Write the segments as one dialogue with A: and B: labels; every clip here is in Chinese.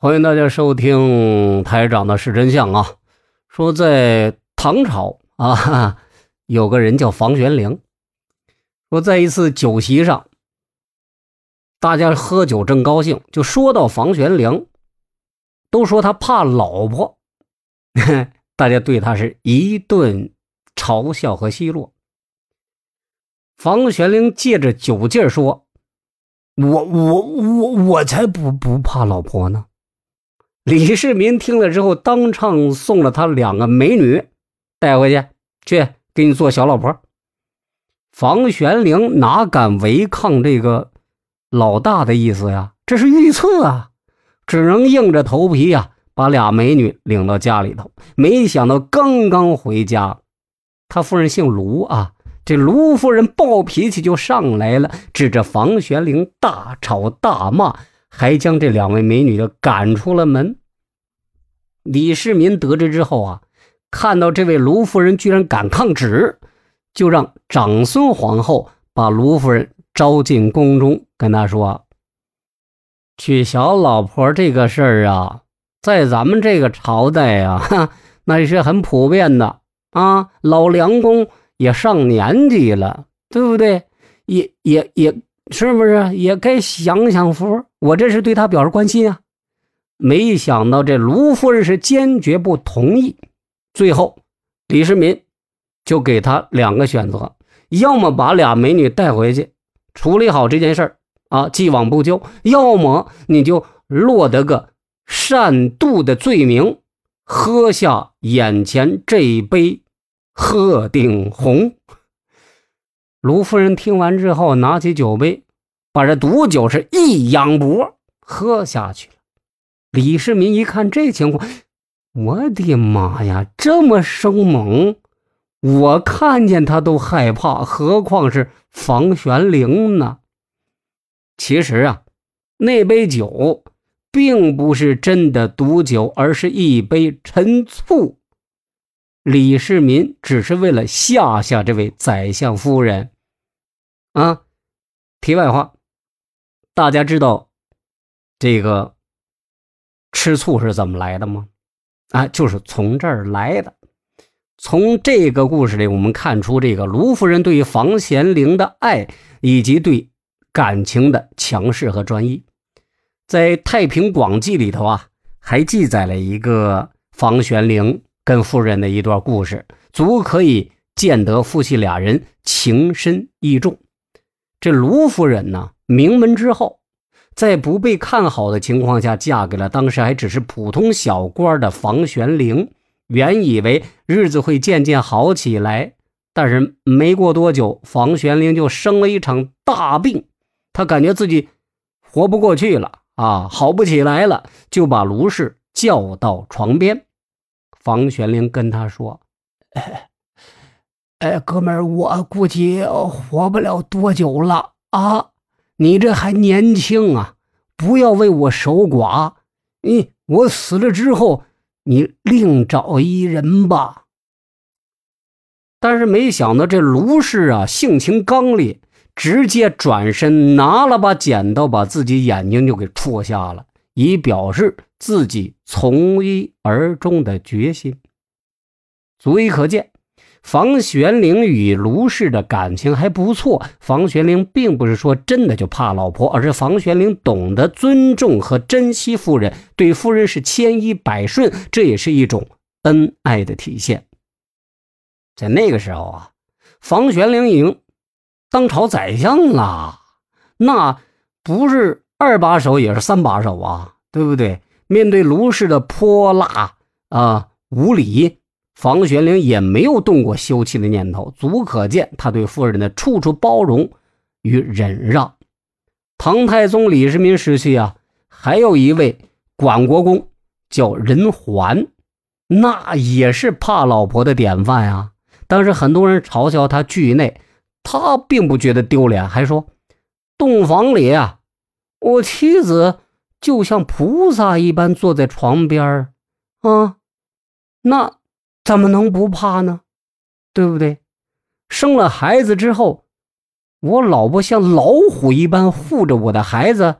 A: 欢迎大家收听台长的是真相啊！说在唐朝啊，有个人叫房玄龄。说在一次酒席上，大家喝酒正高兴，就说到房玄龄，都说他怕老婆，大家对他是一顿嘲笑和奚落。房玄龄借着酒劲儿说：“我我我我才不不怕老婆呢。”李世民听了之后，当场送了他两个美女，带回去，去给你做小老婆。房玄龄哪敢违抗这个老大的意思呀？这是预测啊，只能硬着头皮呀，把俩美女领到家里头。没想到刚刚回家，他夫人姓卢啊，这卢夫人暴脾气就上来了，指着房玄龄大吵大骂。还将这两位美女的赶出了门。李世民得知之后啊，看到这位卢夫人居然敢抗旨，就让长孙皇后把卢夫人招进宫中，跟他说：“娶小老婆这个事儿啊，在咱们这个朝代啊，那是很普遍的啊。老梁公也上年纪了，对不对？也也也。”是不是也该享享福？我这是对他表示关心啊！没想到这卢夫人是坚决不同意。最后，李世民就给他两个选择：要么把俩美女带回去处理好这件事儿啊，既往不咎；要么你就落得个擅妒的罪名，喝下眼前这一杯鹤顶红。卢夫人听完之后，拿起酒杯，把这毒酒是一仰脖喝下去了。李世民一看这情况，我的妈呀，这么生猛，我看见他都害怕，何况是房玄龄呢？其实啊，那杯酒并不是真的毒酒，而是一杯陈醋。李世民只是为了吓吓这位宰相夫人，啊！题外话，大家知道这个吃醋是怎么来的吗？啊，就是从这儿来的。从这个故事里，我们看出这个卢夫人对于房玄龄的爱，以及对感情的强势和专一。在《太平广记》里头啊，还记载了一个房玄龄。跟夫人的一段故事，足可以见得夫妻俩人情深意重。这卢夫人呢，名门之后，在不被看好的情况下，嫁给了当时还只是普通小官的房玄龄。原以为日子会渐渐好起来，但是没过多久，房玄龄就生了一场大病，他感觉自己活不过去了啊，好不起来了，就把卢氏叫到床边。房玄龄跟他说：“哎，哎，哥们儿，我估计活不了多久了啊！你这还年轻啊，不要为我守寡。你我死了之后，你另找一人吧。”但是没想到这卢氏啊，性情刚烈，直接转身拿了把剪刀，把自己眼睛就给戳瞎了。以表示自己从一而终的决心，足以可见，房玄龄与卢氏的感情还不错。房玄龄并不是说真的就怕老婆，而是房玄龄懂得尊重和珍惜夫人，对夫人是千依百顺，这也是一种恩爱的体现。在那个时候啊，房玄龄已经当朝宰相了，那不是。二把手也是三把手啊，对不对？面对卢氏的泼辣啊无礼，房玄龄也没有动过休妻的念头，足可见他对夫人的处处包容与忍让。唐太宗李世民时期啊，还有一位管国公叫任桓，那也是怕老婆的典范呀。当时很多人嘲笑他惧内，他并不觉得丢脸，还说洞房里啊。我妻子就像菩萨一般坐在床边啊，那怎么能不怕呢？对不对？生了孩子之后，我老婆像老虎一般护着我的孩子，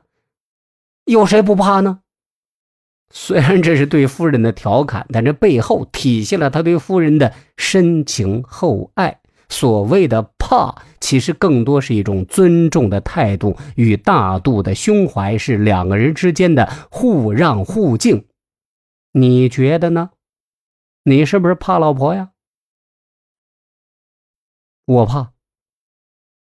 A: 有谁不怕呢？虽然这是对夫人的调侃，但这背后体现了他对夫人的深情厚爱。所谓的怕，其实更多是一种尊重的态度与大度的胸怀，是两个人之间的互让互敬。你觉得呢？你是不是怕老婆呀？我怕。